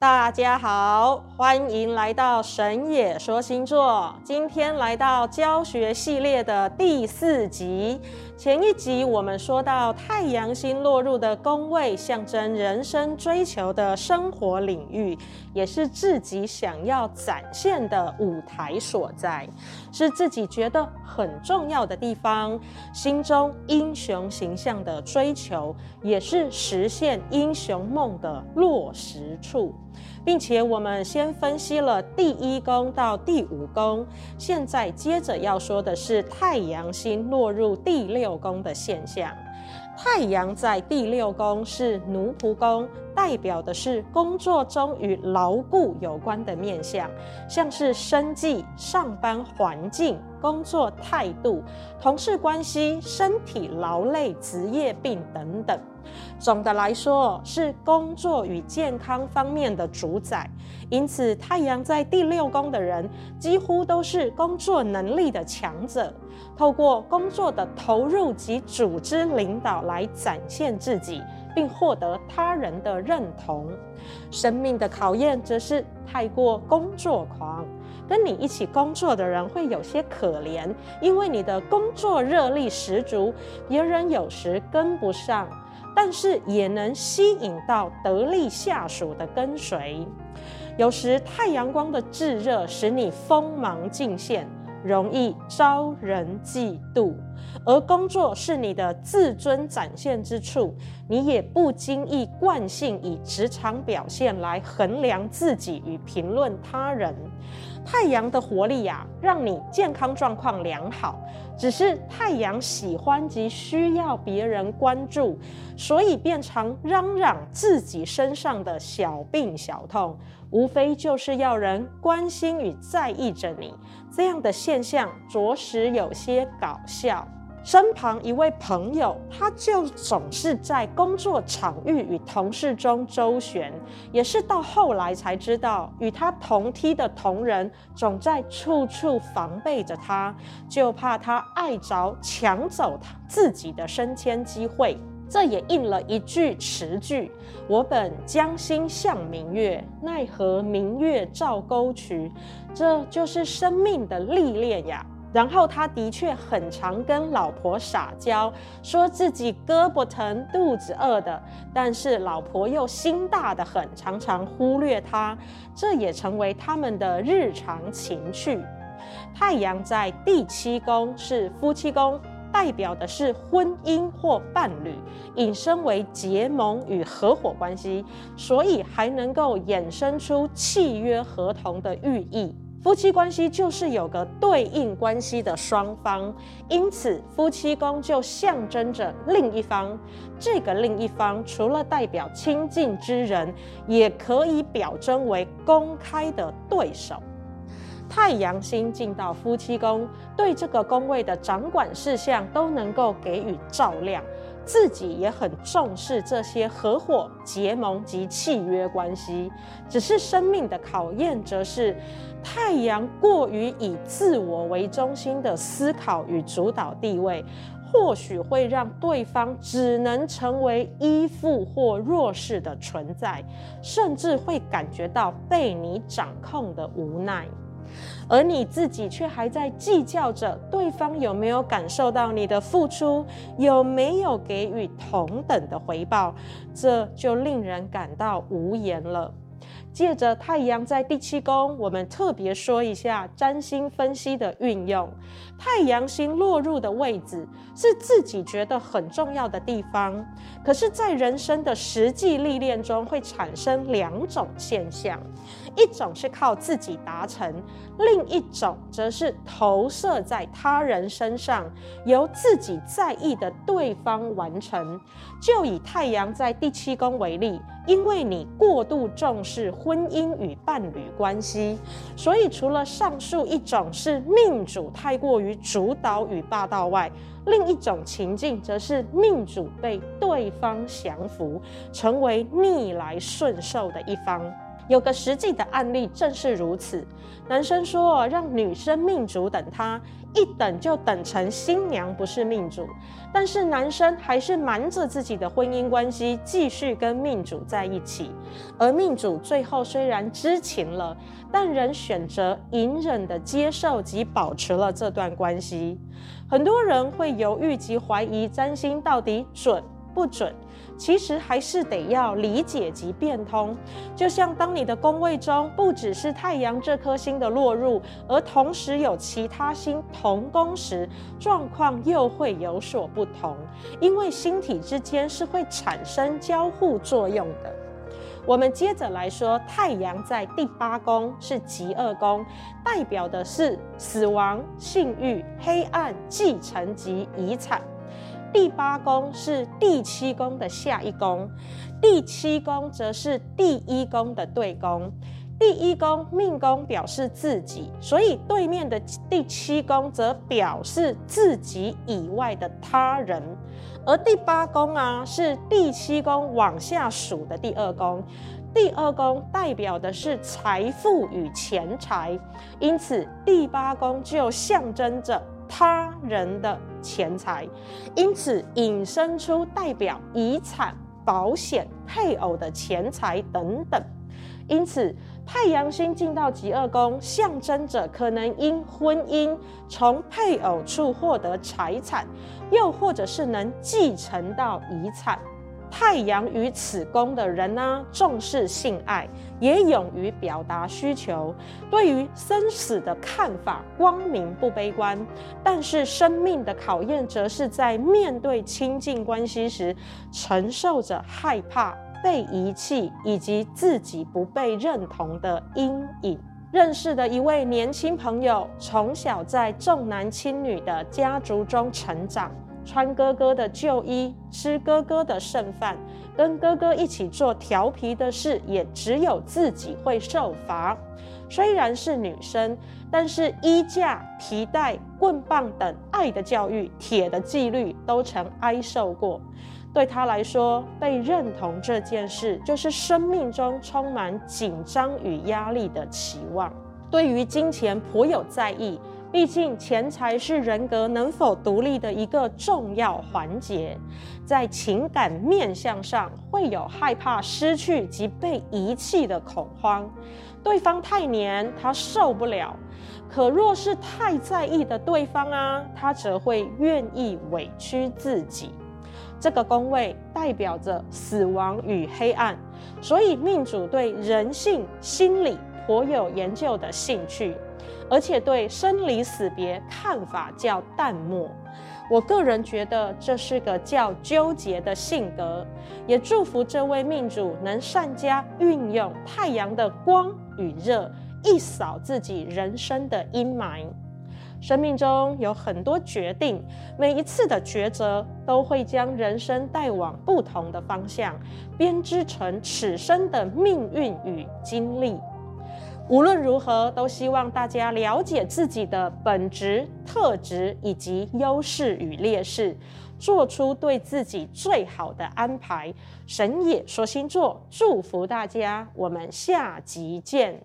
大家好，欢迎来到神野说星座。今天来到教学系列的第四集。前一集我们说到太阳星落入的宫位，象征人生追求的生活领域，也是自己想要展现的舞台所在，是自己觉得很重要的地方。心中英雄形象的追求，也是实现英雄梦的落实处。并且我们先分析了第一宫到第五宫，现在接着要说的是太阳星落入第六宫的现象。太阳在第六宫是奴仆宫，代表的是工作中与牢固有关的面向，像是生计、上班环境、工作态度、同事关系、身体劳累、职业病等等。总的来说，是工作与健康方面的主宰。因此，太阳在第六宫的人，几乎都是工作能力的强者，透过工作的投入及组织领导来展现自己，并获得他人的认同。生命的考验则是太过工作狂，跟你一起工作的人会有些可怜，因为你的工作热力十足，别人有时跟不上。但是也能吸引到得力下属的跟随。有时太阳光的炙热使你锋芒尽现，容易招人嫉妒；而工作是你的自尊展现之处，你也不经意惯性以职场表现来衡量自己与评论他人。太阳的活力呀，让你健康状况良好。只是太阳喜欢及需要别人关注，所以变成嚷嚷自己身上的小病小痛，无非就是要人关心与在意着你。这样的现象着实有些搞笑。身旁一位朋友，他就总是在工作场域与同事中周旋，也是到后来才知道，与他同梯的同仁总在处处防备着他，就怕他碍着抢走他自己的升迁机会。这也应了一句词句：“我本将心向明月，奈何明月照沟渠。”这就是生命的历练呀。然后他的确很常跟老婆撒娇，说自己胳膊疼、肚子饿的，但是老婆又心大的很，常常忽略他，这也成为他们的日常情趣。太阳在第七宫是夫妻宫，代表的是婚姻或伴侣，引申为结盟与合伙关系，所以还能够衍生出契约合同的寓意。夫妻关系就是有个对应关系的双方，因此夫妻宫就象征着另一方。这个另一方除了代表亲近之人，也可以表征为公开的对手。太阳星进到夫妻宫，对这个宫位的掌管事项都能够给予照亮。自己也很重视这些合伙、结盟及契约关系，只是生命的考验，则是太阳过于以自我为中心的思考与主导地位，或许会让对方只能成为依附或弱势的存在，甚至会感觉到被你掌控的无奈。而你自己却还在计较着对方有没有感受到你的付出，有没有给予同等的回报，这就令人感到无言了。借着太阳在第七宫，我们特别说一下占星分析的运用。太阳星落入的位置是自己觉得很重要的地方，可是，在人生的实际历练中，会产生两种现象。一种是靠自己达成，另一种则是投射在他人身上，由自己在意的对方完成。就以太阳在第七宫为例，因为你过度重视婚姻与伴侣关系，所以除了上述一种是命主太过于主导与霸道外，另一种情境则是命主被对方降服，成为逆来顺受的一方。有个实际的案例正是如此。男生说让女生命主等他，一等就等成新娘，不是命主。但是男生还是瞒着自己的婚姻关系，继续跟命主在一起。而命主最后虽然知情了，但仍选择隐忍的接受及保持了这段关系。很多人会犹豫及怀疑占星到底准不准。其实还是得要理解及变通，就像当你的宫位中不只是太阳这颗星的落入，而同时有其他星同宫时，状况又会有所不同。因为星体之间是会产生交互作用的。我们接着来说，太阳在第八宫是极恶宫，代表的是死亡、性欲、黑暗、继承及遗产。第八宫是第七宫的下一宫，第七宫则是第一宫的对宫。第一宫命宫表示自己，所以对面的第七宫则表示自己以外的他人。而第八宫啊，是第七宫往下数的第二宫，第二宫代表的是财富与钱财，因此第八宫就象征着。他人的钱财，因此引申出代表遗产、保险、配偶的钱财等等。因此，太阳星进到极二宫，象征着可能因婚姻从配偶处获得财产，又或者是能继承到遗产。太阳与此宫的人呢、重视性爱，也勇于表达需求。对于生死的看法，光明不悲观。但是生命的考验，则是在面对亲近关系时，承受着害怕被遗弃以及自己不被认同的阴影。认识的一位年轻朋友，从小在重男轻女的家族中成长。穿哥哥的旧衣，吃哥哥的剩饭，跟哥哥一起做调皮的事，也只有自己会受罚。虽然是女生，但是衣架、皮带、棍棒等爱的教育、铁的纪律都曾挨受过。对她来说，被认同这件事，就是生命中充满紧张与压力的期望。对于金钱颇有在意。毕竟，钱财是人格能否独立的一个重要环节。在情感面向上，会有害怕失去及被遗弃的恐慌。对方太黏，他受不了；可若是太在意的对方啊，他则会愿意委屈自己。这个宫位代表着死亡与黑暗，所以命主对人性心理颇有研究的兴趣。而且对生离死别看法较淡漠，我个人觉得这是个较纠结的性格，也祝福这位命主能善加运用太阳的光与热，一扫自己人生的阴霾。生命中有很多决定，每一次的抉择都会将人生带往不同的方向，编织成此生的命运与经历。无论如何，都希望大家了解自己的本职、特质以及优势与劣势，做出对自己最好的安排。神也说星座，祝福大家，我们下集见。